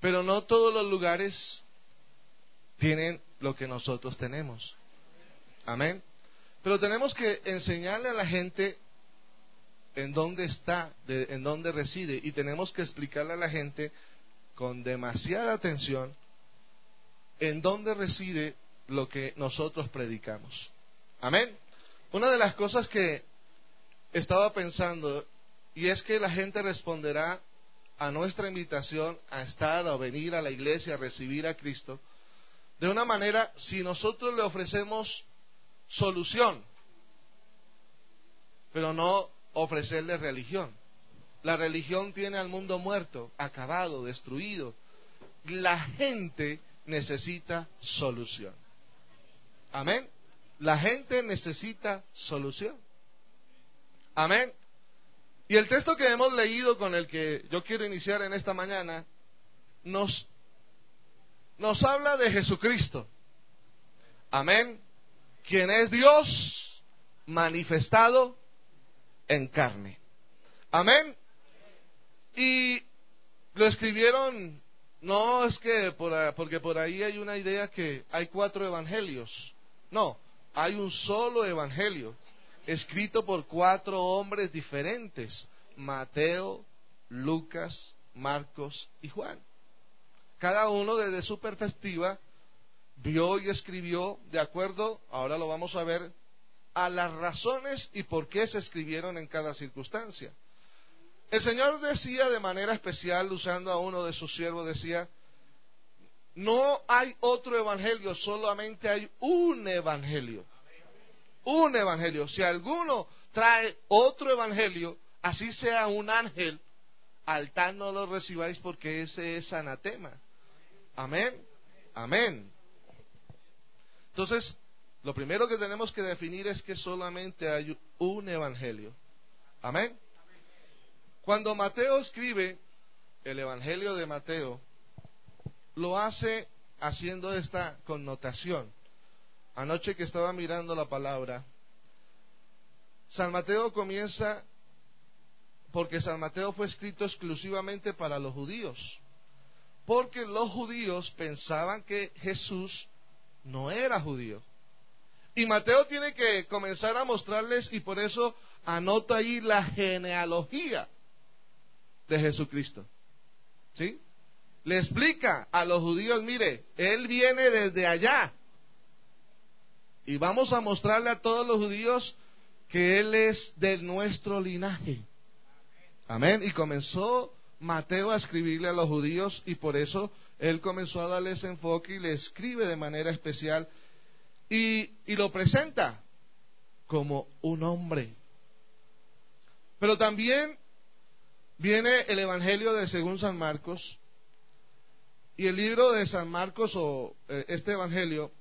Pero no todos los lugares tienen lo que nosotros tenemos. Amén. Pero tenemos que enseñarle a la gente en dónde está, en dónde reside, y tenemos que explicarle a la gente con demasiada atención en dónde reside lo que nosotros predicamos. Amén. Una de las cosas que estaba pensando, y es que la gente responderá a nuestra invitación a estar o venir a la iglesia a recibir a Cristo, de una manera si nosotros le ofrecemos solución, pero no ofrecerle religión. La religión tiene al mundo muerto, acabado, destruido. La gente necesita solución. Amén. La gente necesita solución. Amén. Y el texto que hemos leído con el que yo quiero iniciar en esta mañana nos, nos habla de Jesucristo. Amén. Quien es Dios manifestado en carne. Amén. Y lo escribieron, no es que por, porque por ahí hay una idea que hay cuatro evangelios. No, hay un solo evangelio, escrito por cuatro hombres diferentes, Mateo, Lucas, Marcos y Juan. Cada uno desde su perspectiva vio y escribió de acuerdo, ahora lo vamos a ver, a las razones y por qué se escribieron en cada circunstancia. El Señor decía de manera especial, usando a uno de sus siervos, decía, no hay otro evangelio, solamente hay un evangelio. Un evangelio. Si alguno trae otro evangelio, así sea un ángel, al tal no lo recibáis porque ese es anatema. Amén. Amén. Entonces, lo primero que tenemos que definir es que solamente hay un evangelio. Amén. Cuando Mateo escribe el evangelio de Mateo, lo hace haciendo esta connotación. Anoche que estaba mirando la palabra, San Mateo comienza porque San Mateo fue escrito exclusivamente para los judíos, porque los judíos pensaban que Jesús no era judío. Y Mateo tiene que comenzar a mostrarles y por eso anota ahí la genealogía de Jesucristo. ¿Sí? Le explica a los judíos, mire, Él viene desde allá. Y vamos a mostrarle a todos los judíos que Él es de nuestro linaje. Amén. Y comenzó Mateo a escribirle a los judíos y por eso Él comenzó a darle ese enfoque y le escribe de manera especial y, y lo presenta como un hombre. Pero también viene el Evangelio de según San Marcos y el libro de San Marcos o eh, este Evangelio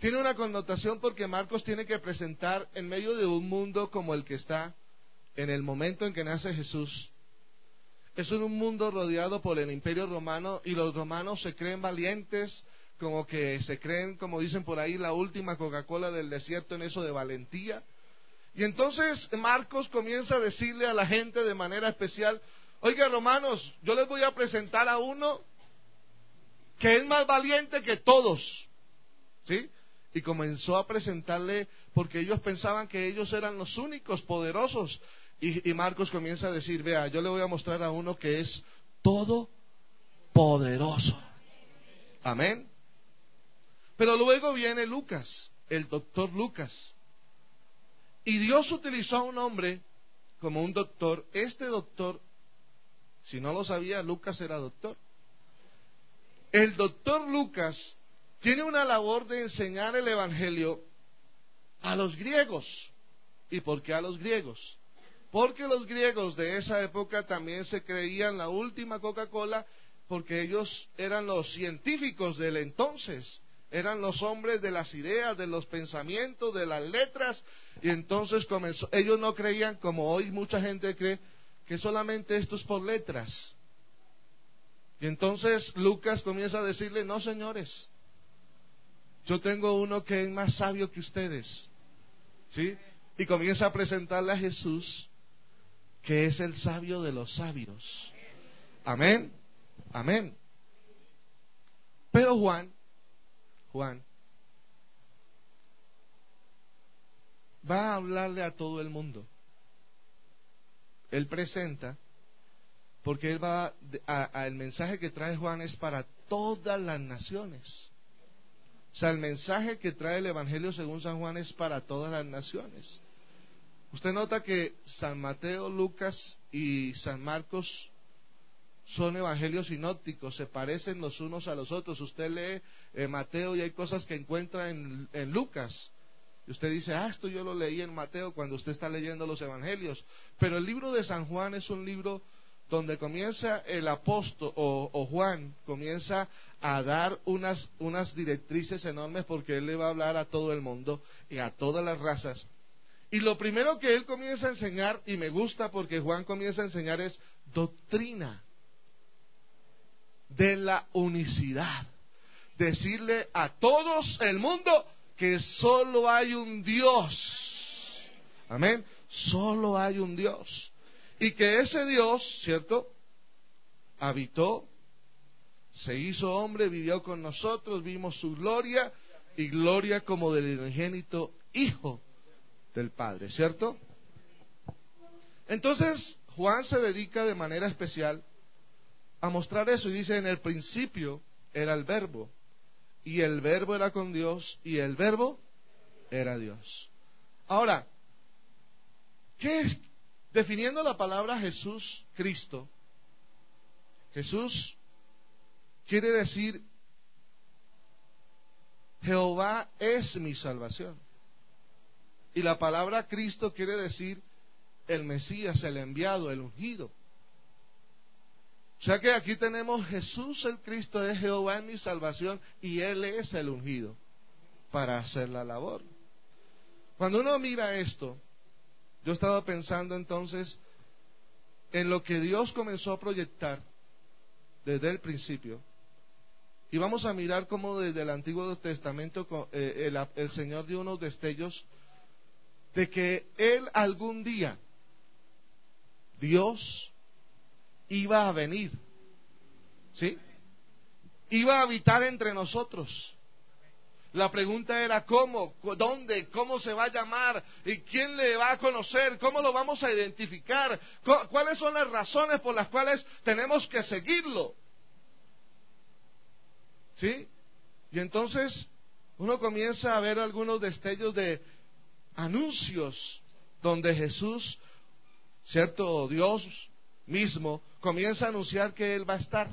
tiene una connotación porque Marcos tiene que presentar en medio de un mundo como el que está en el momento en que nace Jesús. Es un mundo rodeado por el imperio romano y los romanos se creen valientes, como que se creen, como dicen por ahí, la última Coca-Cola del desierto en eso de valentía. Y entonces Marcos comienza a decirle a la gente de manera especial, oiga romanos, yo les voy a presentar a uno que es más valiente que todos. ¿Sí? Y comenzó a presentarle, porque ellos pensaban que ellos eran los únicos poderosos. Y, y Marcos comienza a decir, vea, yo le voy a mostrar a uno que es todo poderoso. Amén. Pero luego viene Lucas, el doctor Lucas. Y Dios utilizó a un hombre como un doctor. Este doctor, si no lo sabía, Lucas era doctor. El doctor Lucas tiene una labor de enseñar el Evangelio a los griegos. ¿Y por qué a los griegos? Porque los griegos de esa época también se creían la última Coca-Cola porque ellos eran los científicos del entonces eran los hombres de las ideas, de los pensamientos, de las letras, y entonces comenzó, ellos no creían, como hoy mucha gente cree, que solamente esto es por letras. Y entonces Lucas comienza a decirle, no señores, yo tengo uno que es más sabio que ustedes. ¿Sí? Y comienza a presentarle a Jesús, que es el sabio de los sabios. Amén. Amén. Pero Juan, Juan, va a hablarle a todo el mundo. Él presenta, porque él va a, el mensaje que trae Juan es para todas las naciones. O sea, el mensaje que trae el Evangelio según San Juan es para todas las naciones. Usted nota que San Mateo, Lucas y San Marcos son evangelios sinópticos, se parecen los unos a los otros. Usted lee eh, Mateo y hay cosas que encuentra en, en Lucas. Y usted dice, ah, esto yo lo leí en Mateo cuando usted está leyendo los evangelios. Pero el libro de San Juan es un libro donde comienza el apóstol o, Juan comienza a dar unas, unas directrices enormes porque él le va a hablar a todo el mundo y a todas las razas. Y lo primero que él comienza a enseñar, y me gusta porque Juan comienza a enseñar, es doctrina de la unicidad. Decirle a todos el mundo que solo hay un Dios. Amén. Solo hay un Dios. Y que ese Dios, ¿cierto? Habitó, se hizo hombre, vivió con nosotros, vimos su gloria y gloria como del unigénito Hijo del Padre, ¿cierto? Entonces, Juan se dedica de manera especial a mostrar eso y dice, en el principio era el verbo, y el verbo era con Dios, y el verbo era Dios. Ahora, ¿qué, Definiendo la palabra Jesús Cristo, Jesús quiere decir Jehová es mi salvación. Y la palabra Cristo quiere decir el Mesías, el enviado, el ungido. O sea que aquí tenemos Jesús el Cristo es Jehová en mi salvación y Él es el ungido para hacer la labor. Cuando uno mira esto, yo estaba pensando entonces en lo que Dios comenzó a proyectar desde el principio. Y vamos a mirar cómo desde el Antiguo Testamento eh, el, Señor dio unos destellos de que Él algún día, Dios, iba a venir. ¿Sí? Iba a habitar entre nosotros. La pregunta era cómo, dónde, cómo se va a llamar y quién le va a conocer, cómo lo vamos a identificar, cuáles son las razones por las cuales tenemos que seguirlo. ¿Sí? Y entonces uno comienza a ver algunos destellos de anuncios donde Jesús, cierto Dios mismo, comienza a anunciar que Él va a estar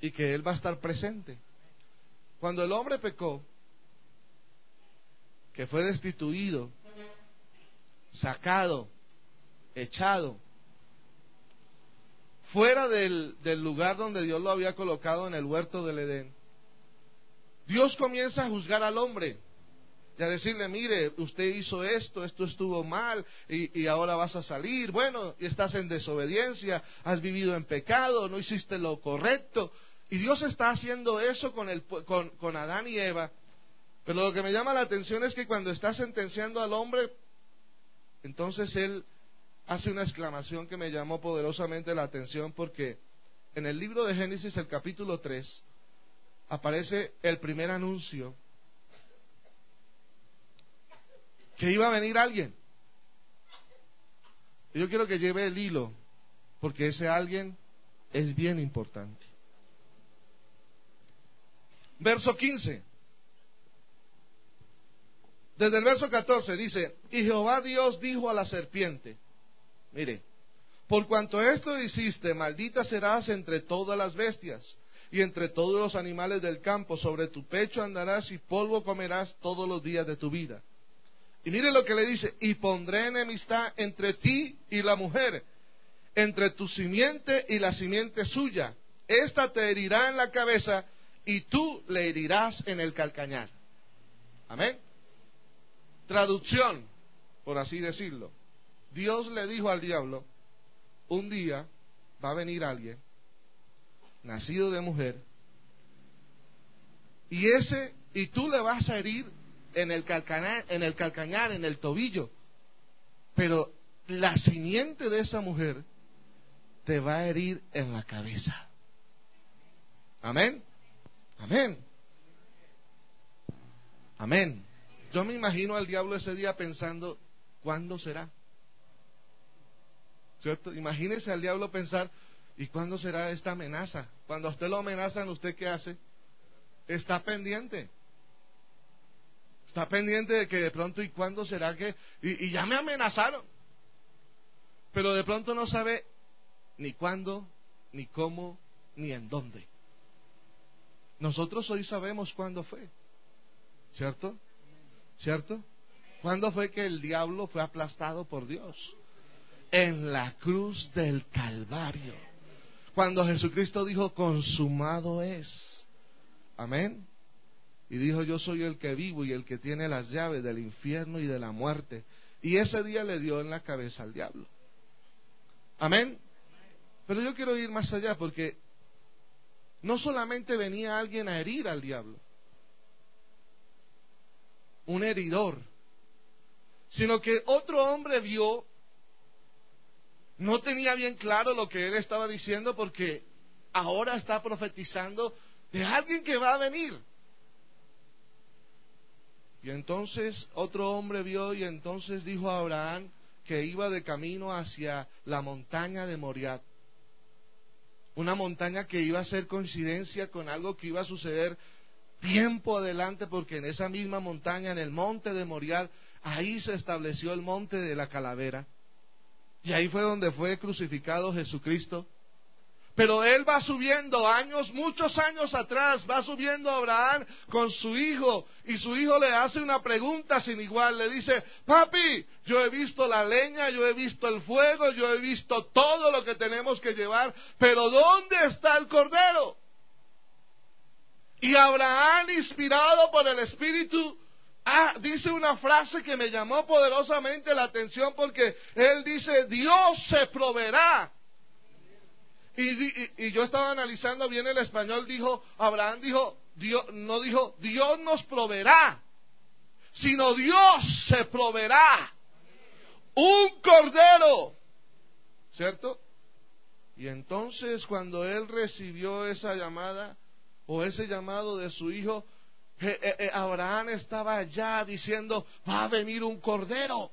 y que Él va a estar presente. Cuando el hombre pecó, que fue destituido, sacado, echado, fuera del, lugar donde Dios lo había colocado en el huerto del Edén, Dios comienza a juzgar al hombre y a decirle, mire, usted hizo esto, esto estuvo mal y, y, ahora vas a salir, bueno, y estás en desobediencia, has vivido en pecado, no hiciste lo correcto, y Dios está haciendo eso con, el, con, Adán y Eva. Pero lo que me llama la atención es que cuando está sentenciando al hombre, entonces Él hace una exclamación que me llamó poderosamente la atención porque en el libro de Génesis, el capítulo 3, aparece el primer anuncio que iba a venir alguien. Yo quiero que lleve el hilo, porque ese alguien es bien importante. Verso 15. Desde el verso 14 dice, y Jehová Dios dijo a la serpiente, mire, por cuanto esto hiciste, maldita serás entre todas las bestias y entre todos los animales del campo, sobre tu pecho andarás y polvo comerás todos los días de tu vida. Y mire lo que le dice, y pondré enemistad entre ti y la mujer, entre tu simiente y la simiente suya. Esta te herirá en la cabeza y tú le herirás en el calcañar. Amén. Traducción, por así decirlo. Dios le dijo al diablo, un día va a venir alguien, nacido de mujer, y ese, y tú le vas a herir en el calcañar, en el calcañar, en el tobillo, pero la simiente de esa mujer te va a herir en la cabeza. Amén. Amén. Amén. Yo me imagino al diablo ese día pensando, ¿cuándo será? ¿Cierto? Imagínese al diablo pensar, ¿y cuándo será esta amenaza? Cuando a usted lo amenazan, ¿usted qué hace? Está pendiente. Está pendiente de que de pronto, ¿y cuándo será que? Y, y ya me amenazaron. Pero de pronto no sabe ni cuándo, ni cómo, ni en dónde. Nosotros hoy sabemos cuándo fue. ¿Cierto? ¿Cierto? ¿Cuándo fue que el diablo fue aplastado por Dios? En la cruz del Calvario. Cuando Jesucristo dijo, consumado es. Amén. Y dijo, yo soy el que vivo y el que tiene las llaves del infierno y de la muerte. Y ese día le dio en la cabeza al diablo. Amén. Pero yo quiero ir más allá porque no solamente venía alguien a herir al diablo, un heridor, sino que otro hombre vio, no tenía bien claro lo que él estaba diciendo porque ahora está profetizando de alguien que va a venir. Y entonces otro hombre vio y entonces dijo a Abraham que iba de camino hacia la montaña de Moriat. Una montaña que iba a ser coincidencia con algo que iba a suceder tiempo adelante, porque en esa misma montaña, en el monte de Morial, ahí se estableció el monte de la calavera. Y ahí fue donde fue crucificado Jesucristo. Pero él va subiendo años, muchos años atrás, va subiendo Abraham con su hijo y su hijo le hace una pregunta sin igual. Le dice, papi, yo he visto la leña, yo he visto el fuego, yo he visto todo lo que tenemos que llevar, pero ¿dónde está el cordero? Y Abraham, inspirado por el Espíritu, ah, dice una frase que me llamó poderosamente la atención porque él dice, Dios se proveerá. Y, yo estaba analizando bien el español, dijo, Abraham dijo, Dios, no dijo, Dios nos proveerá, sino Dios se proveerá. Un cordero, ¿cierto? Y entonces cuando él recibió esa llamada, o ese llamado de su hijo, eh, eh, eh, Abraham estaba ya diciendo, va a venir un cordero.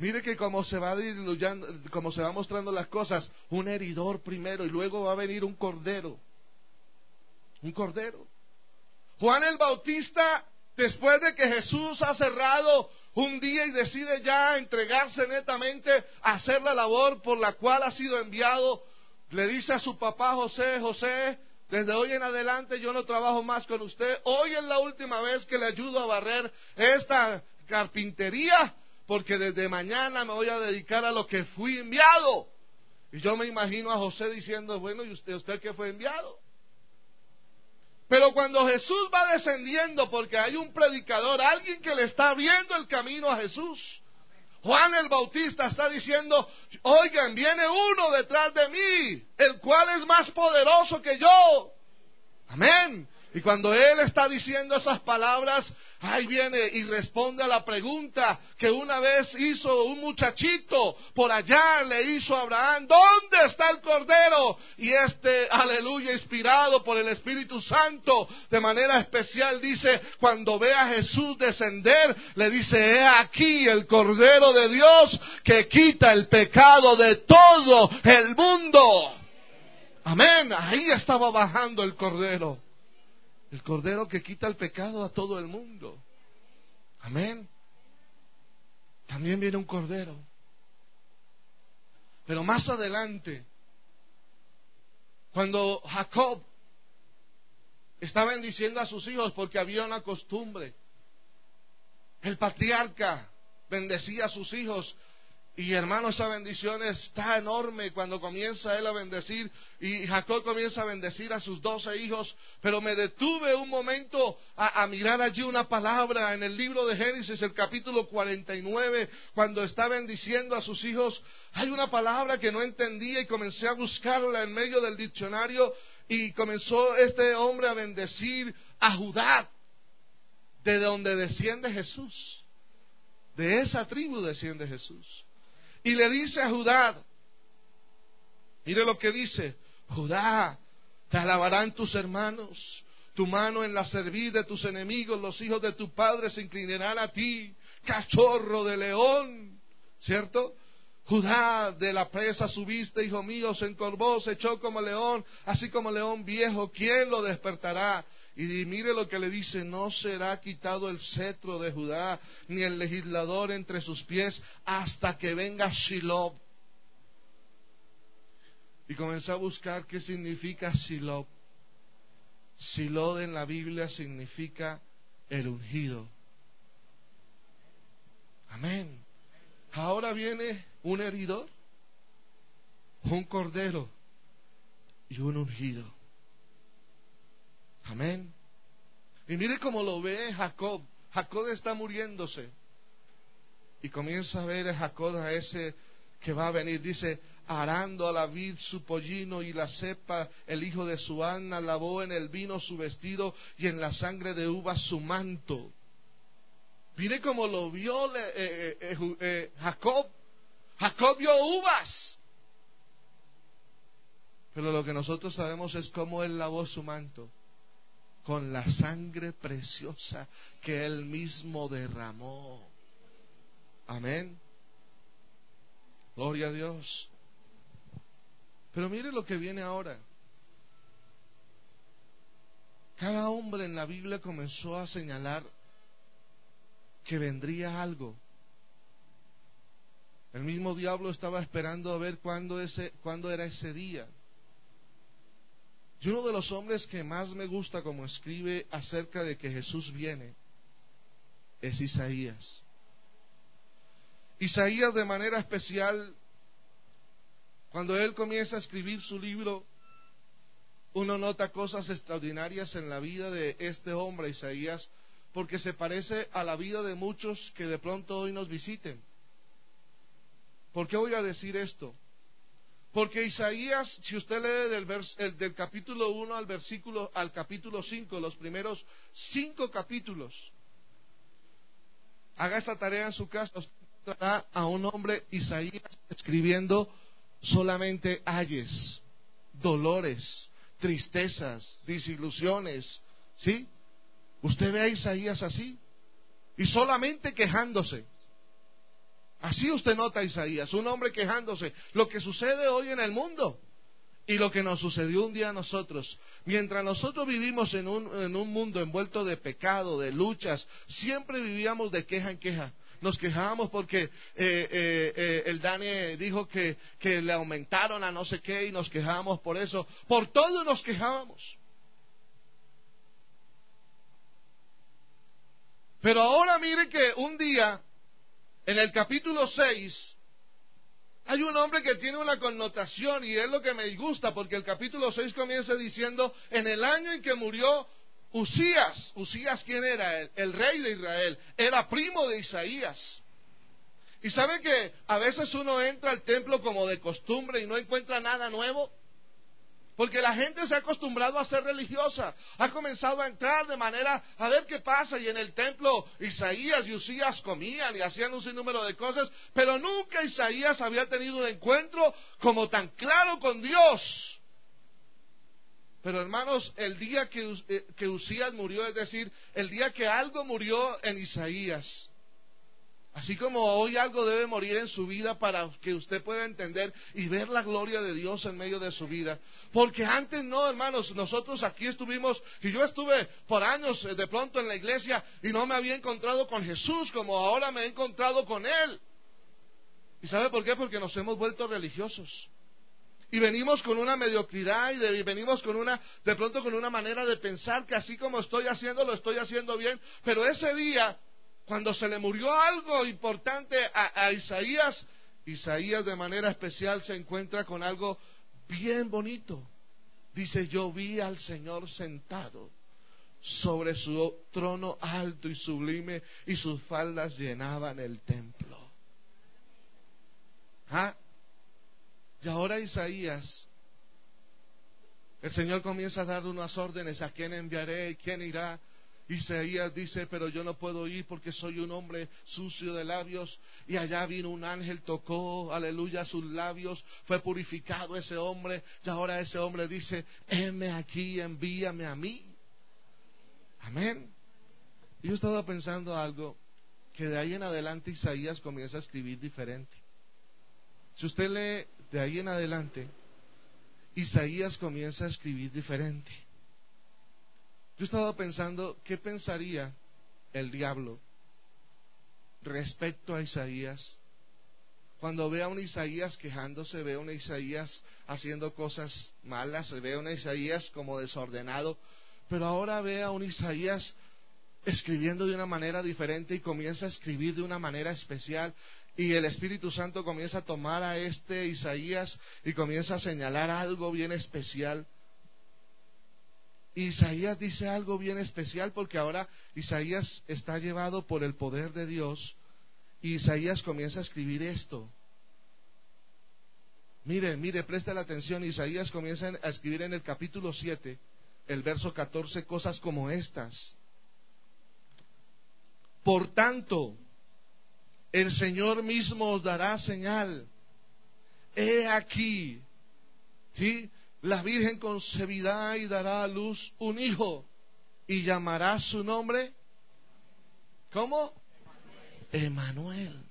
Mire que como se va diluyendo, como se va mostrando las cosas, un heridor primero y luego va a venir un cordero. Un cordero. Juan el Bautista, después de que Jesús ha cerrado un día y decide ya entregarse netamente a hacer la labor por la cual ha sido enviado, le dice a su papá José, José, desde hoy en adelante yo no trabajo más con usted. Hoy es la última vez que le ayudo a barrer esta carpintería, porque desde mañana me voy a dedicar a lo que fui enviado. Y yo me imagino a José diciendo, bueno, ¿y usted, usted qué fue enviado? Pero cuando Jesús va descendiendo, porque hay un predicador, alguien que le está abriendo el camino a Jesús, Juan el Bautista está diciendo, oigan, viene uno detrás de mí, el cual es más poderoso que yo. Amén. Y cuando él está diciendo esas palabras, ahí viene y responde a la pregunta que una vez hizo un muchachito por allá, le hizo a Abraham, ¿dónde está el cordero? Y este, aleluya, inspirado por el Espíritu Santo, de manera especial dice, cuando ve a Jesús descender, le dice, he aquí el cordero de Dios que quita el pecado de todo el mundo. Amén, ahí estaba bajando el cordero. El cordero que quita el pecado a todo el mundo. Amén. También viene un cordero. Pero más adelante, cuando Jacob está bendiciendo a sus hijos porque había una costumbre, el patriarca bendecía a sus hijos y hermano, esa bendición está enorme cuando comienza él a bendecir y Jacob comienza a bendecir a sus doce hijos. Pero me detuve un momento a, mirar allí una palabra en el libro de Génesis, el capítulo 49, cuando está bendiciendo a sus hijos. Hay una palabra que no entendía y comencé a buscarla en medio del diccionario y comenzó este hombre a bendecir a Judá, de donde desciende Jesús. De esa tribu desciende Jesús. Y le dice a Judá, mire lo que dice, Judá, Te alabarán tus hermanos. Tu mano en la servir de tus enemigos, los hijos de tu padre se inclinarán a ti. Cachorro de león, ¿cierto? Judá, de la presa subiste, hijo mío, se encorvó, se echó como león, así como león viejo, ¿quién lo despertará? Y mire lo que le dice, no será quitado el cetro de Judá, ni el legislador entre sus pies, hasta que venga Shiloh. Y comenzó a buscar qué significa Shiloh. Shiloh en la Biblia significa el ungido. Amén. Ahora viene un heridor, un cordero y un ungido. Amén. Y mire cómo lo ve Jacob. Jacob está muriéndose. Y comienza a ver a Jacob a ese que va a venir. Dice, arando a la vid su pollino y la cepa, el hijo de su Ana, lavó en el vino su vestido y en la sangre de uva su manto. Mire cómo lo vio eh, eh, eh, Jacob. Jacob vio uvas. Pero lo que nosotros sabemos es cómo él lavó su manto. Con la sangre preciosa que él mismo derramó. Amén. Gloria a Dios. Pero mire lo que viene ahora. Cada hombre en la Biblia comenzó a señalar que vendría algo. El mismo diablo estaba esperando a ver cuándo, ese, cuándo era ese día. Y uno de los hombres que más me gusta como escribe acerca de que Jesús viene es Isaías. Isaías de manera especial cuando él comienza a escribir su libro, uno nota cosas extraordinarias en la vida de este hombre, Isaías, porque se parece a la vida de muchos que de pronto hoy nos visiten. ¿Por qué voy a decir esto? Porque Isaías, si usted lee del, del capítulo 1 al versículo al capítulo 5, los primeros cinco capítulos, haga esta tarea en su casa, usted encontrará a un hombre, Isaías, escribiendo solamente ayes, dolores, tristezas, desilusiones, ¿sí? Usted ve a Isaías así y solamente quejándose. Así usted nota Isaías, un hombre quejándose. Lo que sucede hoy en el mundo y lo que nos sucedió un día a nosotros. Mientras nosotros vivimos en un, en un mundo envuelto de pecado, de luchas, siempre vivíamos de queja en queja nos quejábamos porque eh, eh, eh, el Dani dijo que, que le aumentaron a no sé qué y nos quejábamos por eso. Por todo nos quejábamos. Pero ahora mire que un día, en el capítulo 6, hay un hombre que tiene una connotación y es lo que me gusta porque el capítulo 6 comienza diciendo, en el año en que murió Usías, Usías quién era? El, el rey de Israel, era primo de Isaías. Y sabe que a veces uno entra al templo como de costumbre y no encuentra nada nuevo. Porque la gente se ha acostumbrado a ser religiosa, ha comenzado a entrar de manera a ver qué pasa. Y en el templo Isaías y Usías comían y hacían un sinnúmero de cosas, pero nunca Isaías había tenido un encuentro como tan claro con Dios. Pero hermanos, el día que, eh, que Usías murió, es decir, el día que algo murió en Isaías, Así como hoy algo debe morir en su vida para que usted pueda entender y ver la gloria de Dios en medio de su vida. Porque antes no, hermanos, nosotros aquí estuvimos, y yo estuve por años eh, de pronto en la iglesia y no me había encontrado con Jesús como ahora me he encontrado con Él. ¿Y sabe por qué? Porque nos hemos vuelto religiosos y venimos con una mediocridad y, venimos con una, de pronto con una manera de pensar que así como estoy haciendo, lo estoy haciendo bien. Pero ese día, cuando se le murió algo importante a, Isaías, Isaías de manera especial se encuentra con algo bien bonito. Dice, yo vi al Señor sentado sobre su trono alto y sublime y sus faldas llenaban el templo. ¿Ah? Y ahora Isaías, el Señor comienza a dar unas órdenes a quién enviaré y quién irá. Isaías dice, pero yo no puedo ir porque soy un hombre sucio de labios. Y allá vino un ángel, tocó, aleluya, sus labios, fue purificado ese hombre. Y ahora ese hombre dice, heme aquí, envíame a mí. Amén. Y yo estaba pensando algo, que de ahí en adelante Isaías comienza a escribir diferente. Si usted lee de ahí en adelante, Isaías comienza a escribir diferente. Yo estaba pensando, ¿qué pensaría el diablo respecto a Isaías? Cuando ve a un Isaías quejándose, ve a un Isaías haciendo cosas malas, ve a un Isaías como desordenado, pero ahora ve a un Isaías escribiendo de una manera diferente y comienza a escribir de una manera especial y el Espíritu Santo comienza a tomar a este Isaías y comienza a señalar algo bien especial. Isaías dice algo bien especial porque ahora Isaías está llevado por el poder de Dios y Isaías comienza a escribir esto. Mire, mire, presta la atención, Isaías comienza a escribir en el capítulo 7, el verso 14, cosas como estas. Por tanto, el Señor mismo os dará señal. He aquí, ¿sí? La Virgen concebirá y dará a luz un hijo y llamará su nombre. ¿Cómo? Emanuel.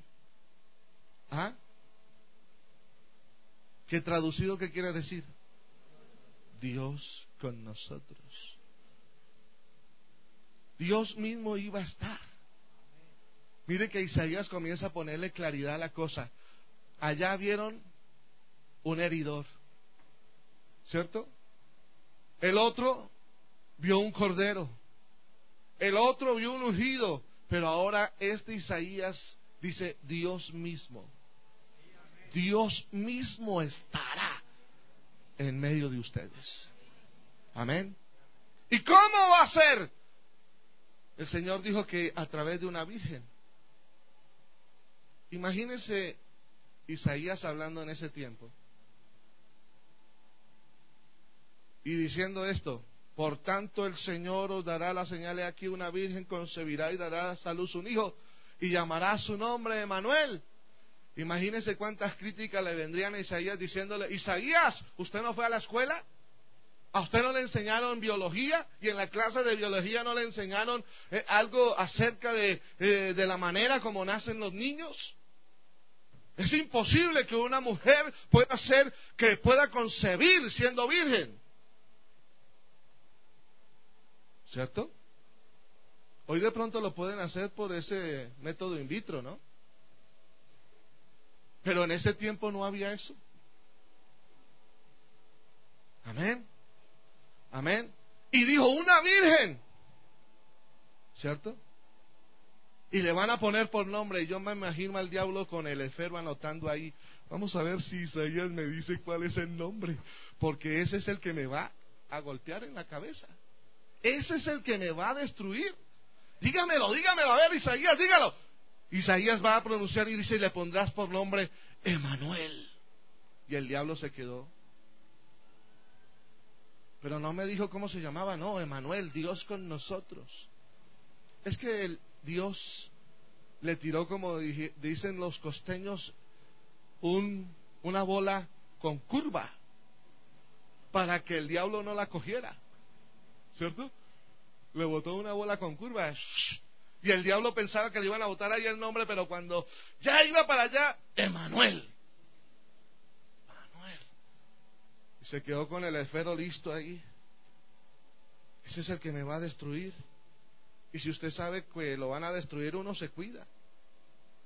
¿Ah? ¿Qué traducido qué quiere decir? Dios con nosotros. Dios mismo iba a estar. Mire que Isaías comienza a ponerle claridad a la cosa. Allá vieron un heridor ¿Cierto? El otro vio un cordero. El otro vio un ungido. Pero ahora este Isaías dice Dios mismo. Dios mismo estará en medio de ustedes. Amén. ¿Y cómo va a ser? El Señor dijo que a través de una virgen. Imagínense Isaías hablando en ese tiempo. Y diciendo esto, por tanto el Señor os dará la señal de aquí, una virgen concebirá y dará a salud un hijo y llamará su nombre Emanuel. Imagínense cuántas críticas le vendrían a Isaías diciéndole, Isaías, ¿usted no fue a la escuela? ¿A usted no le enseñaron biología? ¿Y en la clase de biología no le enseñaron eh, algo acerca de, eh, de la manera como nacen los niños? Es imposible que una mujer pueda ser, que pueda concebir siendo virgen. ¿Cierto? Hoy de pronto lo pueden hacer por ese método in vitro, ¿no? Pero en ese tiempo no había eso. Amén. Amén. Y dijo, una virgen. ¿Cierto? Y le van a poner por nombre. Y yo me imagino al diablo con el enfermo anotando ahí. Vamos a ver si Isaías me dice cuál es el nombre. Porque ese es el que me va a golpear en la cabeza. Ese es el que me va a destruir. Dígamelo, dígamelo, a ver Isaías, dígalo. Isaías va a pronunciar y dice, le pondrás por nombre Emanuel. Y el diablo se quedó. Pero no me dijo cómo se llamaba, no, Emanuel, Dios con nosotros. Es que el Dios le tiró, como dicen los costeños, un, una bola con curva para que el diablo no la cogiera. ¿Cierto? Le botó una bola con curva. Y el diablo pensaba que le iban a botar ahí el nombre, pero cuando ya iba para allá, Emanuel. Y se quedó con el esfero listo ahí. Ese es el que me va a destruir. Y si usted sabe que lo van a destruir, uno se cuida.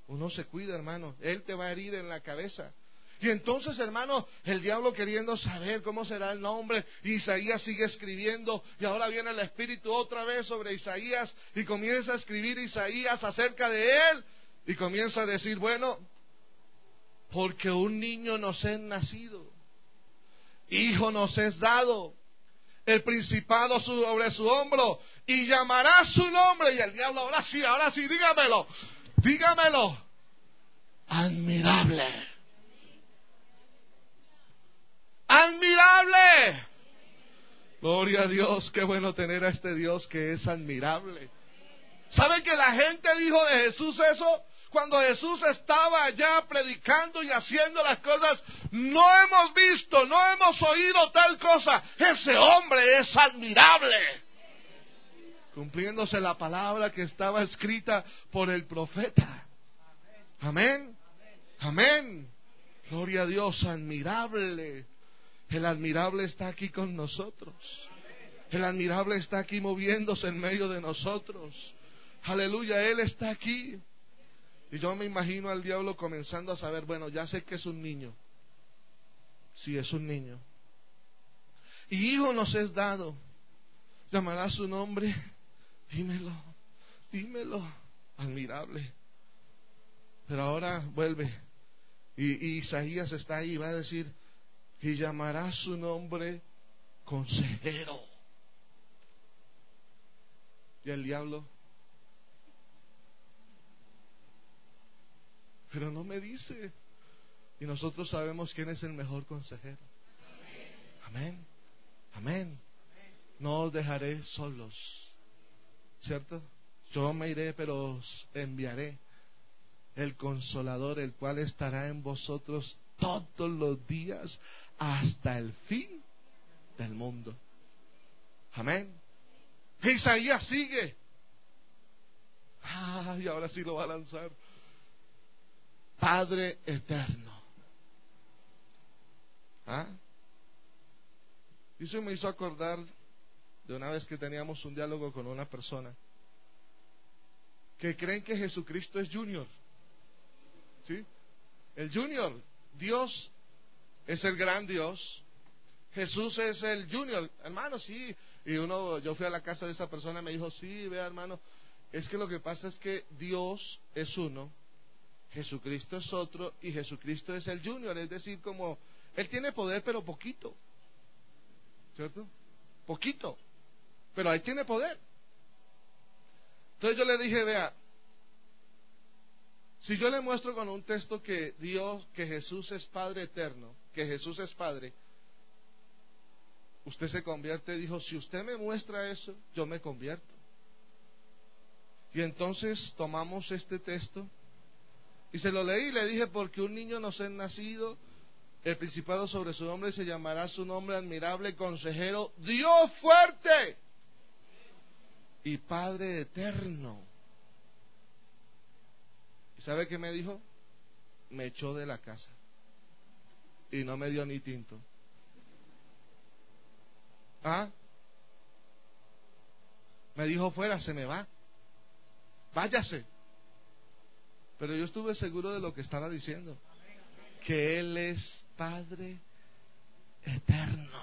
Uno se cuida, hermano. Él te va a herir en la cabeza. Y entonces, hermano, el diablo queriendo saber cómo será el nombre, Isaías sigue escribiendo y ahora viene el Espíritu otra vez sobre Isaías y comienza a escribir Isaías acerca de él y comienza a decir, bueno, porque un niño nos es nacido, hijo nos es dado, el principado sobre su hombro y llamará su nombre y el diablo ahora sí, ahora sí, dígamelo, dígamelo, admirable admirable. Gloria a Dios, qué bueno tener a este Dios que es admirable. ¿Saben que la gente dijo de Jesús eso? Cuando Jesús estaba allá predicando y haciendo las cosas, no hemos visto, no hemos oído tal cosa. Ese hombre es admirable. Cumpliéndose la palabra que estaba escrita por el profeta. Amén. Amén. Gloria a Dios, admirable. El admirable está aquí con nosotros. El admirable está aquí moviéndose en medio de nosotros. Aleluya, Él está aquí. Y yo me imagino al diablo comenzando a saber, bueno, ya sé que es un niño. Sí, es un niño. Y hijo nos es dado. Llamará su nombre. Dímelo, dímelo. Admirable. Pero ahora vuelve. Y, Isaías está ahí y va a decir, y llamará su nombre consejero. Y el diablo, pero no me dice. Y nosotros sabemos quién es el mejor consejero. Amén. Amén. No os dejaré solos. ¿Cierto? Yo me iré, pero os enviaré el consolador, el cual estará en vosotros todos los días hasta el fin del mundo. Amén. Isaías sigue. Ay, ahora sí lo va a lanzar. Padre eterno. ¿Ah? Y eso me hizo acordar de una vez que teníamos un diálogo con una persona que creen que Jesucristo es Junior. ¿Sí? El Junior, Dios es el gran Dios. Jesús es el Junior, hermano, sí. Y uno, yo fui a la casa de esa persona y me dijo, sí, vea, hermano, es que lo que pasa es que Dios es uno Jesucristo es otro y Jesucristo es el junior, es decir, como Él tiene poder pero poquito, ¿cierto? Poquito, pero Él tiene poder. Entonces yo le dije, vea, si yo le muestro con un texto que Dios, que Jesús es Padre eterno, que Jesús es Padre, usted se convierte, dijo, si usted me muestra eso, yo me convierto. Y entonces tomamos este texto y se lo leí y le dije, porque un niño nos es nacido, el principado sobre su nombre se llamará su nombre admirable, consejero, Dios fuerte y Padre eterno. ¿Y sabe qué me dijo? Me echó de la casa y no me dio ni tinto. ¿Ah? Me dijo fuera, se me va. Váyase. Pero yo estuve seguro de lo que estaba diciendo. Que Él es Padre eterno.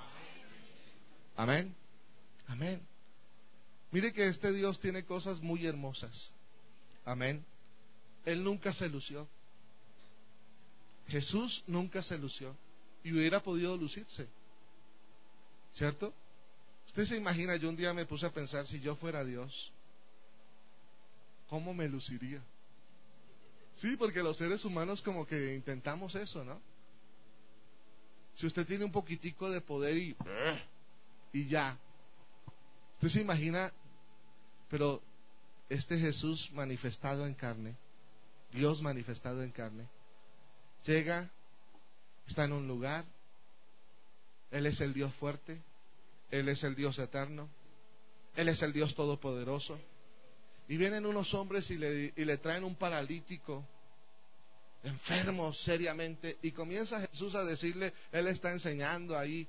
Amén. Amén. Mire que este Dios tiene cosas muy hermosas. Amén. Él nunca se lució. Jesús nunca se lució. Y hubiera podido lucirse. ¿Cierto? Usted se imagina, yo un día me puse a pensar, si yo fuera Dios, ¿cómo me luciría? Sí, porque los seres humanos como que intentamos eso, ¿no? Si usted tiene un poquitico de poder y, y ya, usted se imagina, pero este Jesús manifestado en carne, Dios manifestado en carne, llega, está en un lugar, Él es el Dios fuerte, Él es el Dios eterno, Él es el Dios todopoderoso. Y vienen unos hombres y le, y le traen un paralítico, enfermo seriamente, y comienza Jesús a decirle, Él está enseñando ahí,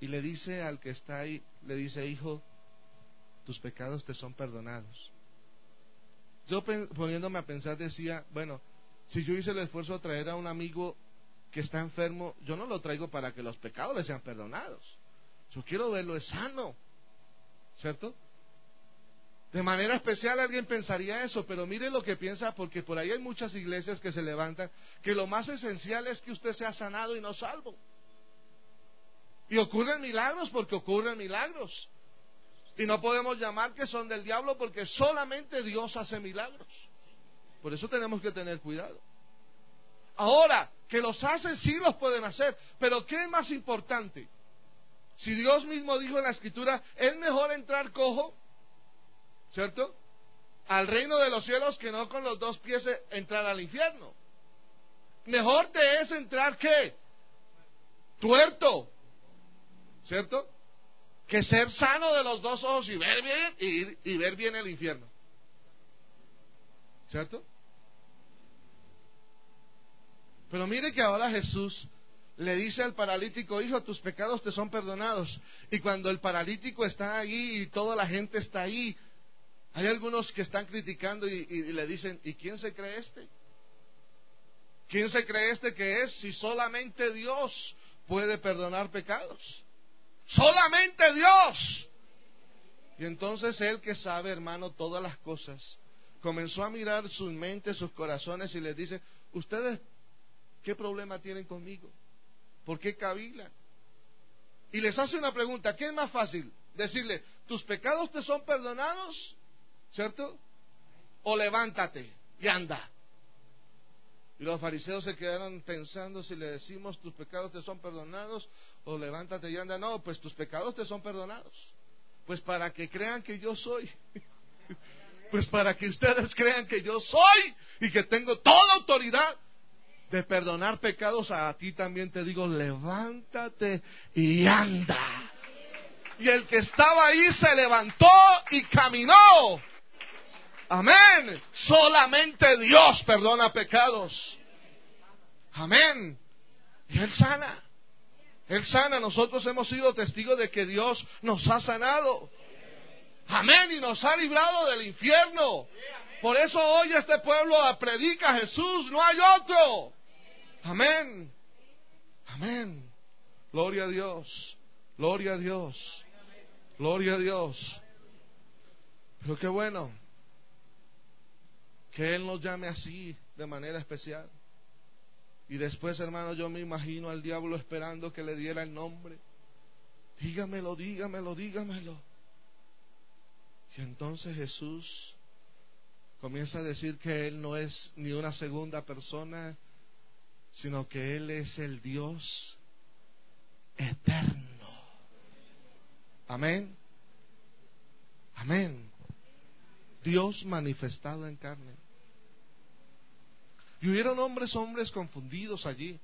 y le dice al que está ahí, le dice, hijo, tus pecados te son perdonados. Yo poniéndome a pensar decía, bueno, si yo hice el esfuerzo de traer a un amigo que está enfermo, yo no lo traigo para que los pecados le sean perdonados. Yo quiero verlo es sano, ¿cierto? De manera especial alguien pensaría eso, pero mire lo que piensa, porque por ahí hay muchas iglesias que se levantan, que lo más esencial es que usted sea sanado y no salvo. Y ocurren milagros porque ocurren milagros. Y no podemos llamar que son del diablo porque solamente Dios hace milagros. Por eso tenemos que tener cuidado. Ahora, que los hacen sí los pueden hacer, pero ¿qué es más importante? Si Dios mismo dijo en la escritura, es mejor entrar cojo, ¿cierto? Al reino de los cielos que no con los dos pies entrar al infierno. Mejor te es entrar qué? Tuerto, ¿cierto? Que ser sano de los dos ojos y ver bien y, y ver bien el infierno. ¿Cierto? Pero mire que ahora Jesús le dice al paralítico, hijo, tus pecados te son perdonados. Y cuando el paralítico está ahí y toda la gente está ahí, hay algunos que están criticando y, le dicen, ¿y quién se cree este? ¿Quién se cree este que es si solamente Dios puede perdonar pecados? Solamente Dios. Y entonces él que sabe, hermano, todas las cosas, comenzó a mirar sus mentes, sus corazones y les dice, ustedes, ¿qué problema tienen conmigo? ¿Por qué cavilan? Y les hace una pregunta, ¿qué es más fácil? Decirle, ¿tus pecados te son perdonados? ¿Cierto? O levántate y anda. Y los fariseos se quedaron pensando si le decimos tus pecados te son perdonados o levántate y anda. No, pues tus pecados te son perdonados. Pues para que crean que yo soy. pues para que ustedes crean que yo soy y que tengo toda autoridad de perdonar pecados, a ti también te digo, levántate y anda. Y el que estaba ahí se levantó y caminó. Amén. Solamente Dios perdona pecados. Amén. Y Él sana. Él sana. Nosotros hemos sido testigos de que Dios nos ha sanado. Amén. Y nos ha librado del infierno. Por eso hoy este pueblo predica a Jesús. No hay otro. Amén. Amén. Gloria a Dios. Gloria a Dios. Gloria a Dios. Pero qué bueno que Él nos llame así, de manera especial. Y después, hermano, yo me imagino al diablo esperando que le diera el nombre. Dígamelo, dígamelo, dígamelo. Y entonces Jesús comienza a decir que Él no es ni una segunda persona, sino que Él es el Dios eterno. Amén. Amén. Dios manifestado en carne. Y hubieron hombres, hombres confundidos allí.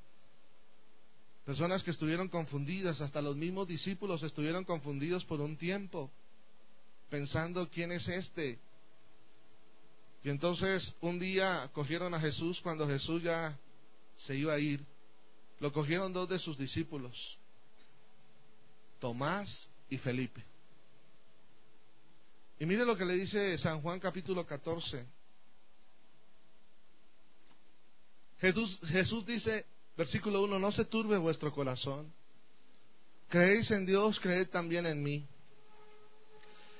Personas que estuvieron confundidas, hasta los mismos discípulos estuvieron confundidos por un tiempo, pensando quién es este. Y entonces un día cogieron a Jesús cuando Jesús ya se iba a ir, lo cogieron dos de sus discípulos, Tomás y Felipe. Y mire lo que le dice San Juan capítulo 14. Jesús, dice, versículo 1, no se turbe vuestro corazón. Creéis en Dios, creed también en mí.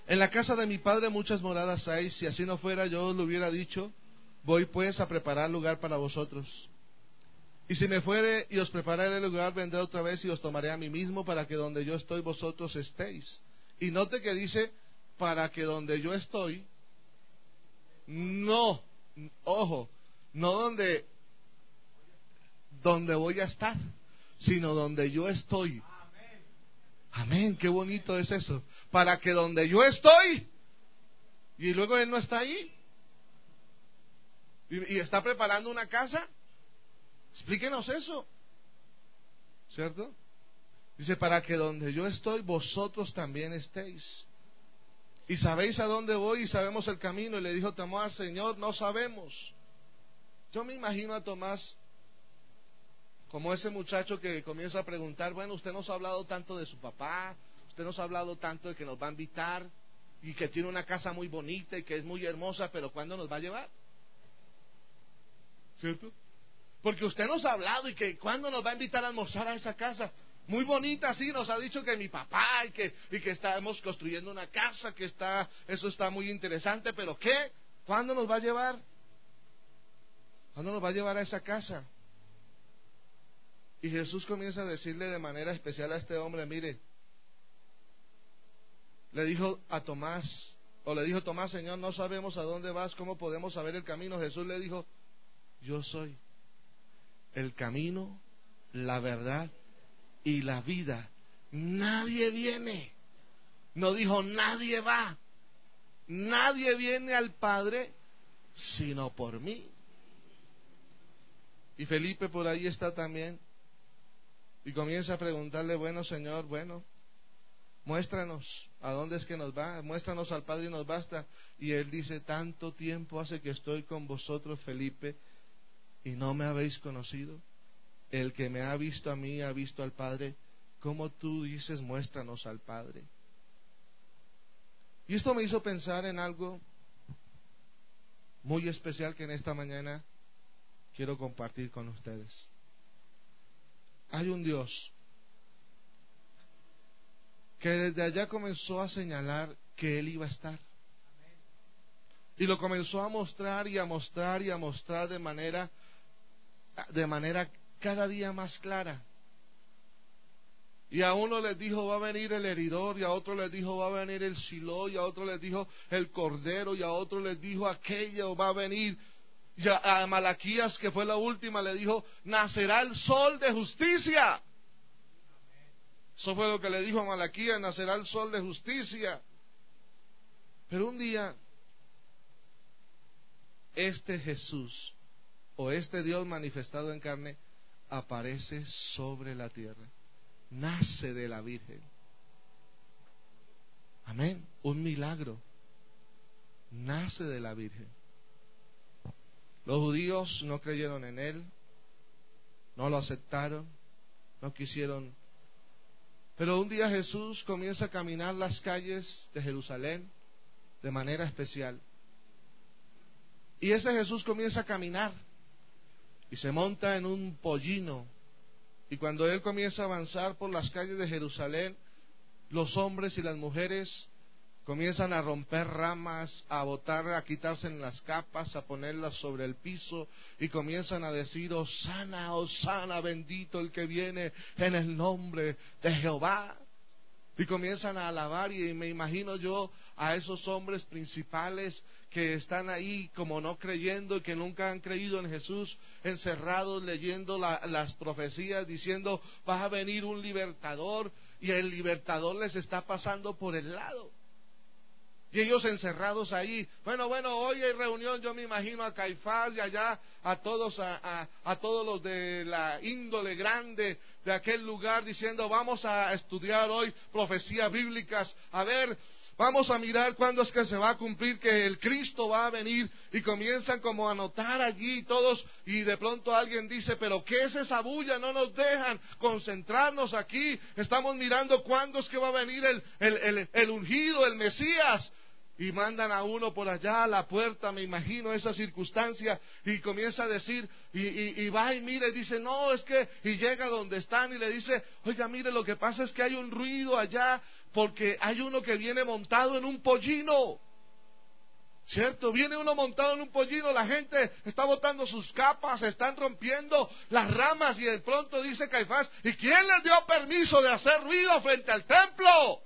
En la casa de mi Padre muchas moradas hay, si así no fuera yo os lo hubiera dicho, voy pues a preparar lugar para vosotros. Y si me fuere y os prepararé el lugar, vendré otra vez y os tomaré a mí mismo para que donde yo estoy vosotros estéis. Y note que dice, para que donde yo estoy, no, ojo, no donde, donde voy a estar, sino donde yo estoy. Amén, qué bonito es eso. Para que donde yo estoy, y luego Él no está ahí, y, y está preparando una casa, Explíquenos eso. ¿Cierto? Dice, para que donde yo estoy, vosotros también estéis. Y sabéis a dónde voy y sabemos el camino. Y le dijo Tomás, Señor, no sabemos. Yo me imagino a Tomás como ese muchacho que comienza a preguntar, bueno, usted nos ha hablado tanto de su papá, usted nos ha hablado tanto de que nos va a invitar y que tiene una casa muy bonita y que es muy hermosa, pero ¿cuándo nos va a llevar? ¿Cierto? Porque usted nos ha hablado y que cuando nos va a invitar a almorzar a esa casa. Muy bonita, sí, nos ha dicho que mi papá y que, y que estamos construyendo una casa, que está, eso está muy interesante, pero ¿qué? ¿Cuándo nos va a llevar? ¿Cuándo nos va a llevar a esa casa? Y Jesús comienza a decirle de manera especial a este hombre, mire, le dijo a Tomás, o le dijo Tomás, Señor, no sabemos a dónde vas, ¿cómo podemos saber el camino? Jesús le dijo, yo soy el camino, la verdad y la vida. nadie viene. No dijo, nadie va. Nadie viene al Padre sino por mí. Y Felipe por ahí está también. Y comienza a preguntarle, bueno Señor, bueno, muéstranos a dónde es que nos va, muéstranos al Padre y nos basta. Y él dice, tanto tiempo hace que estoy con vosotros, Felipe, y no me habéis conocido. El que me ha visto a mí ha visto al Padre. ¿Cómo tú dices, muéstranos al Padre? Y esto me hizo pensar en algo muy especial que en esta mañana quiero compartir con ustedes. Hay un Dios que desde allá comenzó a señalar que Él iba a estar. Y lo comenzó a mostrar y a mostrar y a mostrar de manera, de manera cada día más clara. Y a uno les dijo va a venir el heridor, y a otro les dijo va a venir el silo, y a otro les dijo el cordero, y a otro les dijo aquello va a venir. A, Malaquías, que fue la última, le dijo, nacerá el sol de justicia. Eso fue lo que le dijo a Malaquías, nacerá el sol de justicia. Pero un día, este Jesús, o este Dios manifestado en carne, aparece sobre la tierra. Nace de la Virgen. Amén. Un milagro. Nace de la Virgen. Los judíos no creyeron en él, no lo aceptaron, no quisieron. Pero un día Jesús comienza a caminar las calles de Jerusalén de manera especial. Y ese Jesús comienza a caminar y se monta en un pollino. Y cuando él comienza a avanzar por las calles de Jerusalén, los hombres y las mujeres comienzan a romper ramas, a botar, a quitarse las capas, a ponerlas sobre el piso y comienzan a decir, Osana, Osana, bendito el que viene en el nombre de Jehová. Y comienzan a alabar y me imagino yo a esos hombres principales que están ahí como no creyendo y que nunca han creído en Jesús, encerrados leyendo las profecías, diciendo, va a venir un libertador y el libertador les está pasando por el lado. Y ellos encerrados ahí. Bueno, bueno, hoy hay reunión, yo me imagino a Caifás y allá a todos, a, a, todos los de la índole grande de aquel lugar diciendo, vamos a estudiar hoy profecías bíblicas. A ver, Vamos a mirar cuándo es que se va a cumplir que el Cristo va a venir y comienzan como a notar allí todos y de pronto alguien dice, pero ¿qué es esa bulla? No nos dejan concentrarnos aquí. Estamos mirando cuándo es que va a venir el, el, el ungido, el Mesías y mandan a uno por allá a la puerta, me imagino esa circunstancia, y comienza a decir, y, y, va y mire, y dice, no, es que, y llega donde están y le dice, oiga, mire, lo que pasa es que hay un ruido allá, porque hay uno que viene montado en un pollino. ¿Cierto? Viene uno montado en un pollino, la gente está botando sus capas, están rompiendo las ramas y de pronto dice Caifás, ¿y quién les dio permiso de hacer ruido frente al templo?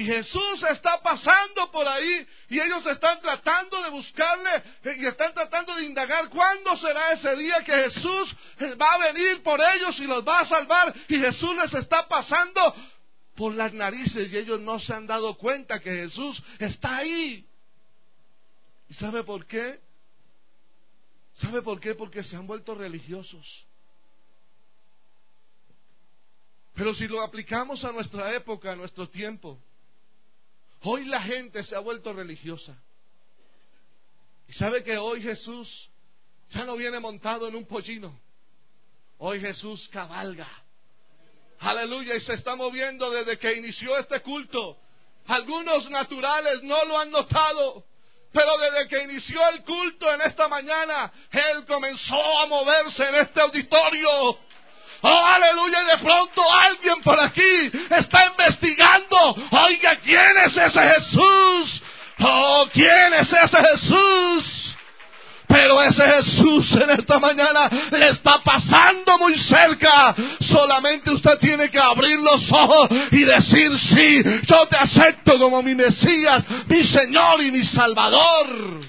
Y Jesús está pasando por ahí y ellos están tratando de buscarle y están tratando de indagar cuándo será ese día que Jesús va a venir por ellos y los va a salvar. Y Jesús les está pasando por las narices y ellos no se han dado cuenta que Jesús está ahí. ¿Y sabe por qué? ¿Sabe por qué? Porque se han vuelto religiosos. Pero si lo aplicamos a nuestra época, a nuestro tiempo, Hoy la gente se ha vuelto religiosa. Y sabe que hoy Jesús ya no viene montado en un pollino. Hoy Jesús cabalga. Aleluya. Y se está moviendo desde que inició este culto. Algunos naturales no lo han notado. Pero desde que inició el culto en esta mañana, Él comenzó a moverse en este auditorio. Oh, aleluya. Y de pronto alguien por aquí está investigando. Oiga, ¿quién es ese Jesús? Oh, ¿quién es ese Jesús? Pero ese Jesús en esta mañana le está pasando muy cerca. Solamente usted tiene que abrir los ojos y decir, sí, yo te acepto como mi Mesías, mi Señor y mi Salvador.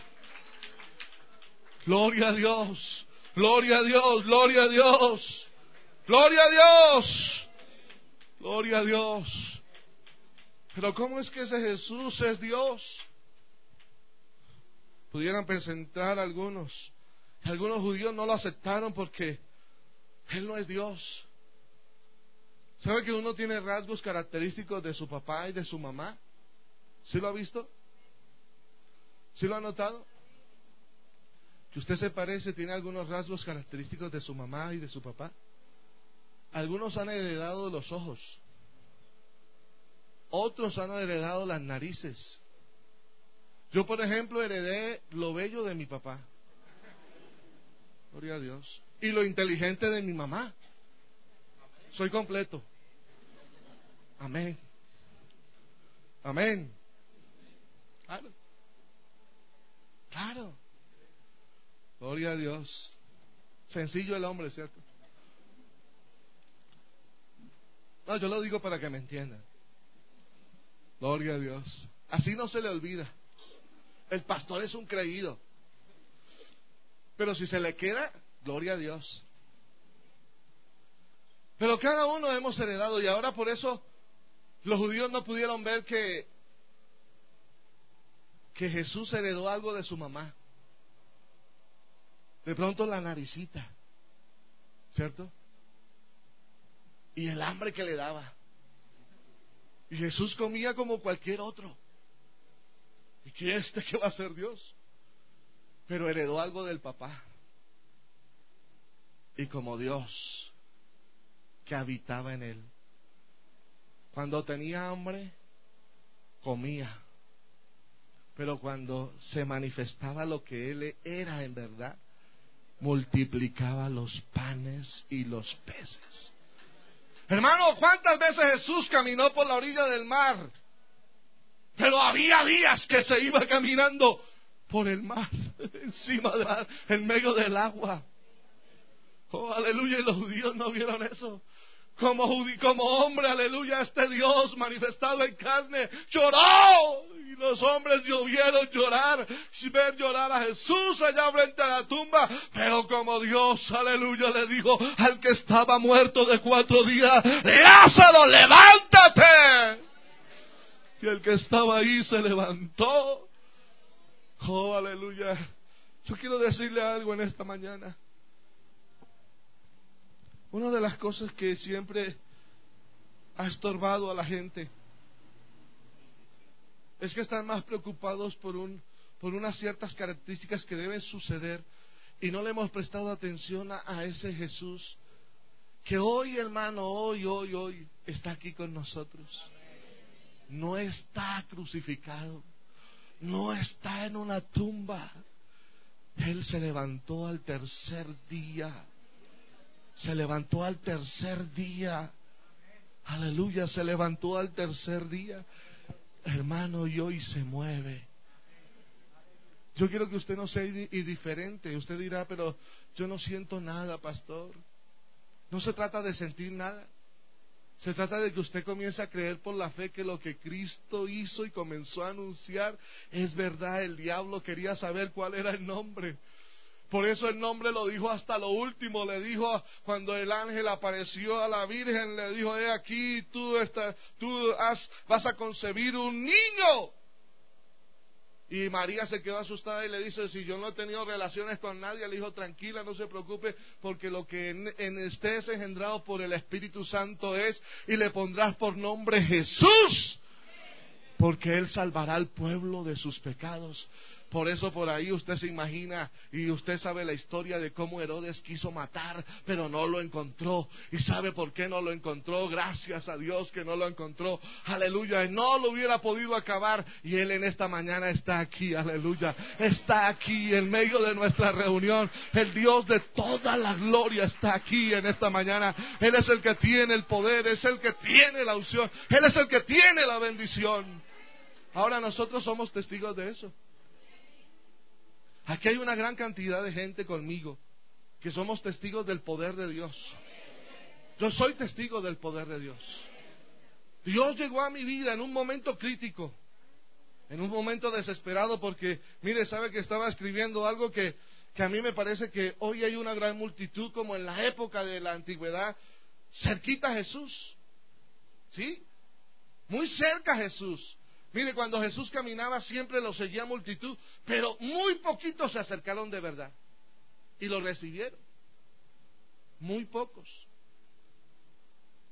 Gloria a Dios, gloria a Dios, gloria a Dios. Gloria a Dios. Gloria a Dios. Pero ¿cómo es que ese Jesús es Dios? Pudieran presentar algunos. Algunos judíos no lo aceptaron porque Él no es Dios. ¿Sabe que uno tiene rasgos característicos de su papá y de su mamá? ¿Sí lo ha visto? ¿Sí lo ha notado? Que usted se parece, tiene algunos rasgos característicos de su mamá y de su papá. Algunos han heredado los ojos. Otros han heredado las narices. Yo, por ejemplo, heredé lo bello de mi papá. Gloria a Dios. Y lo inteligente de mi mamá. Soy completo. Amén. Amén. Claro. Claro. Gloria a Dios. Sencillo el hombre, ¿cierto? No, yo lo digo para que me entiendan. Gloria a Dios. Así no se le olvida. El pastor es un creído. Pero si se le queda, gloria a Dios. Pero cada uno hemos heredado y ahora por eso los judíos no pudieron ver que que Jesús heredó algo de su mamá. De pronto la naricita, ¿cierto? Y el hambre que le daba. Y Jesús comía como cualquier otro. ¿Y quién este que va a ser Dios? Pero heredó algo del papá. Y como Dios que habitaba en él. Cuando tenía hambre, comía. Pero cuando se manifestaba lo que él era en verdad, multiplicaba los panes y los peces. Hermano, ¿cuántas veces Jesús caminó por la orilla del mar? Pero había días que se iba caminando por el mar, encima del mar, en medio del agua. Oh, aleluya, y los judíos no vieron eso. Como, como hombre, aleluya, este Dios manifestado en carne lloró. Y los hombres llovieron llorar, ver llorar a Jesús allá frente a la tumba. Pero como Dios, aleluya, le dijo al que estaba muerto de cuatro días, Lázaro, levántate. Y el que estaba ahí se levantó. Oh, aleluya. Yo quiero decirle algo en esta mañana. Una de las cosas que siempre ha estorbado a la gente es que están más preocupados por, un, por unas ciertas características que deben suceder y no le hemos prestado atención a, a ese Jesús que hoy, hermano, hoy, hoy, hoy está aquí con nosotros. No está crucificado, no está en una tumba. Él se levantó al tercer día se levantó al tercer día. Aleluya, se levantó al tercer día. Hermano, y hoy se mueve. Yo quiero que usted no sea indiferente. Usted dirá, pero yo no siento nada, pastor. No se trata de sentir nada. Se trata de que usted comience a creer por la fe que lo que Cristo hizo y comenzó a anunciar es verdad. El diablo quería saber cuál era el nombre. Por eso el nombre lo dijo hasta lo último. Le dijo cuando el ángel apareció a la Virgen, le dijo, he aquí, tú, tú vas a concebir un niño. Y María se quedó asustada y le dice, si yo no he tenido relaciones con nadie, le dijo, tranquila, no se preocupe, porque lo que en, en usted es engendrado por el Espíritu Santo es, y le pondrás por nombre Jesús, porque Él salvará al pueblo de sus pecados. Por eso por ahí usted se imagina y usted sabe la historia de cómo Herodes quiso matar, pero no lo encontró. ¿Y sabe por qué no lo encontró? Gracias a Dios que no lo encontró. Aleluya. No lo hubiera podido acabar. Y Él en esta mañana está aquí. Aleluya. Está aquí en medio de nuestra reunión. El Dios de toda la gloria está aquí en esta mañana. Él es el que tiene el poder. Es el que tiene la unción. Él es el que tiene la bendición. Ahora nosotros somos testigos de eso. Aquí hay una gran cantidad de gente conmigo que somos testigos del poder de Dios. Yo soy testigo del poder de Dios. Dios llegó a mi vida en un momento crítico, en un momento desesperado, porque, mire, sabe que estaba escribiendo algo que, que a mí me parece que hoy hay una gran multitud, como en la época de la antigüedad, cerquita a Jesús, ¿Sí? Muy cerca a Jesús. Mire, cuando Jesús caminaba siempre lo seguía multitud, pero muy poquitos se acercaron de verdad y lo recibieron. Muy pocos.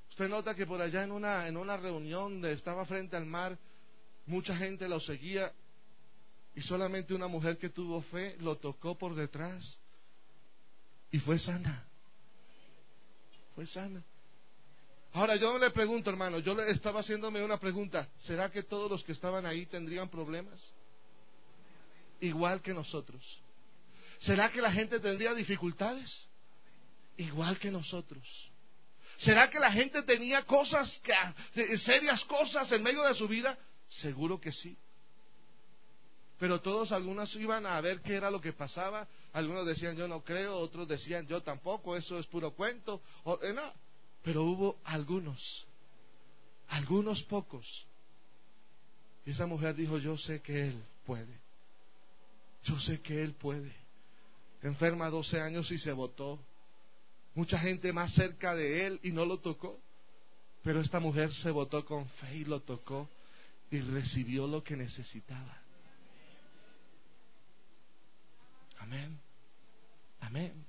Usted nota que por allá en una, en una reunión donde estaba frente al mar, mucha gente lo seguía y solamente una mujer que tuvo fe lo tocó por detrás y fue sana. Fue sana. Ahora yo le pregunto, hermano, yo le estaba haciéndome una pregunta. ¿Será que todos los que estaban ahí tendrían problemas? Igual que nosotros. ¿Será que la gente tendría dificultades? Igual que nosotros. ¿Será que la gente tenía cosas, que, serias cosas en medio de su vida? Seguro que sí. Pero todos, algunos iban a ver qué era lo que pasaba. Algunos decían, yo no creo, otros decían, yo tampoco, eso es puro cuento. O, eh, no. Pero hubo algunos, algunos pocos. Y esa mujer dijo, yo sé que Él puede. Yo sé que Él puede. Enferma 12 años y se votó. Mucha gente más cerca de Él y no lo tocó. Pero esta mujer se votó con fe y lo tocó y recibió lo que necesitaba. Amén. Amén.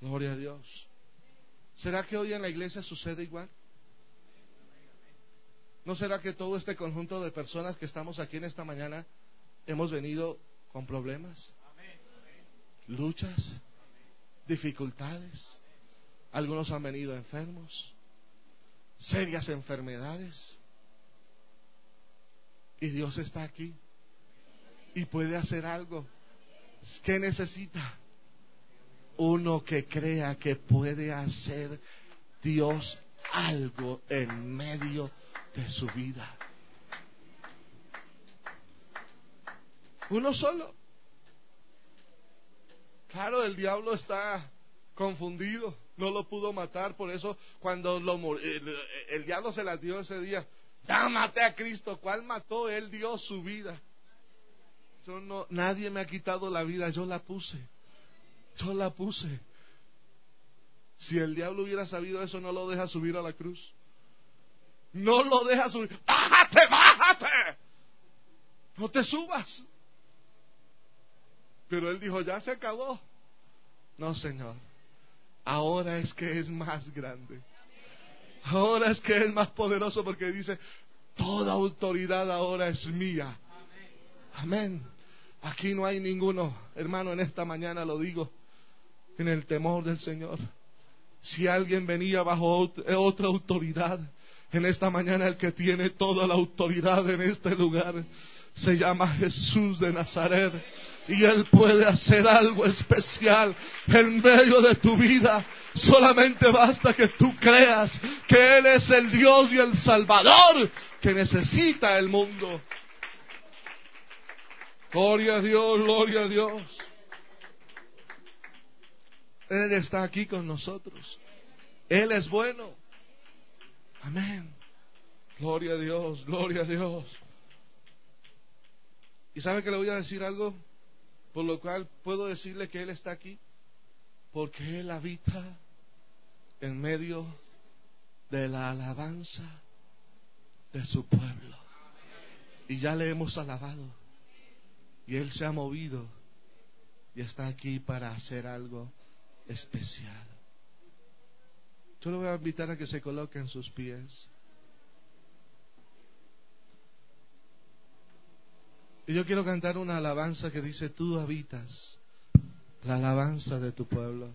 Gloria a Dios. ¿Será que hoy en la iglesia sucede igual? ¿No será que todo este conjunto de personas que estamos aquí en esta mañana hemos venido con problemas, luchas, dificultades? Algunos han venido enfermos, serias enfermedades. Y Dios está aquí y puede hacer algo. ¿Qué necesita? Uno que crea que puede hacer Dios algo en medio de su vida. Uno solo. Claro, el diablo está confundido, no lo pudo matar, por eso cuando lo, el, el diablo se la dio ese día, ya maté a Cristo, ¿cuál mató? Él dio su vida no, nadie me ha quitado la vida, yo la puse. Yo la puse. Si el diablo hubiera sabido eso, no lo deja subir a la cruz. No lo deja subir. Bájate, bájate. No te subas. Pero él dijo, ya se acabó. No, Señor. Ahora es que es más grande. Ahora es que es más poderoso porque dice, toda autoridad ahora es mía. Amén. Aquí no hay ninguno, hermano, en esta mañana lo digo, en el temor del Señor. Si alguien venía bajo otra autoridad, en esta mañana el que tiene toda la autoridad en este lugar se llama Jesús de Nazaret. Y Él puede hacer algo especial en medio de tu vida. Solamente basta que tú creas que Él es el Dios y el Salvador que necesita el mundo. Gloria a Dios, gloria a Dios. Él está aquí con nosotros. Él es bueno. Amén. Gloria a Dios, gloria a Dios. ¿Y sabe que le voy a decir algo? Por lo cual puedo decirle que Él está aquí. Porque Él habita en medio de la alabanza de su pueblo. Y ya le hemos alabado. Y Él se ha movido y está aquí para hacer algo especial. Yo le voy a invitar a que se coloque en sus pies. Y yo quiero cantar una alabanza que dice, tú habitas la alabanza de tu pueblo.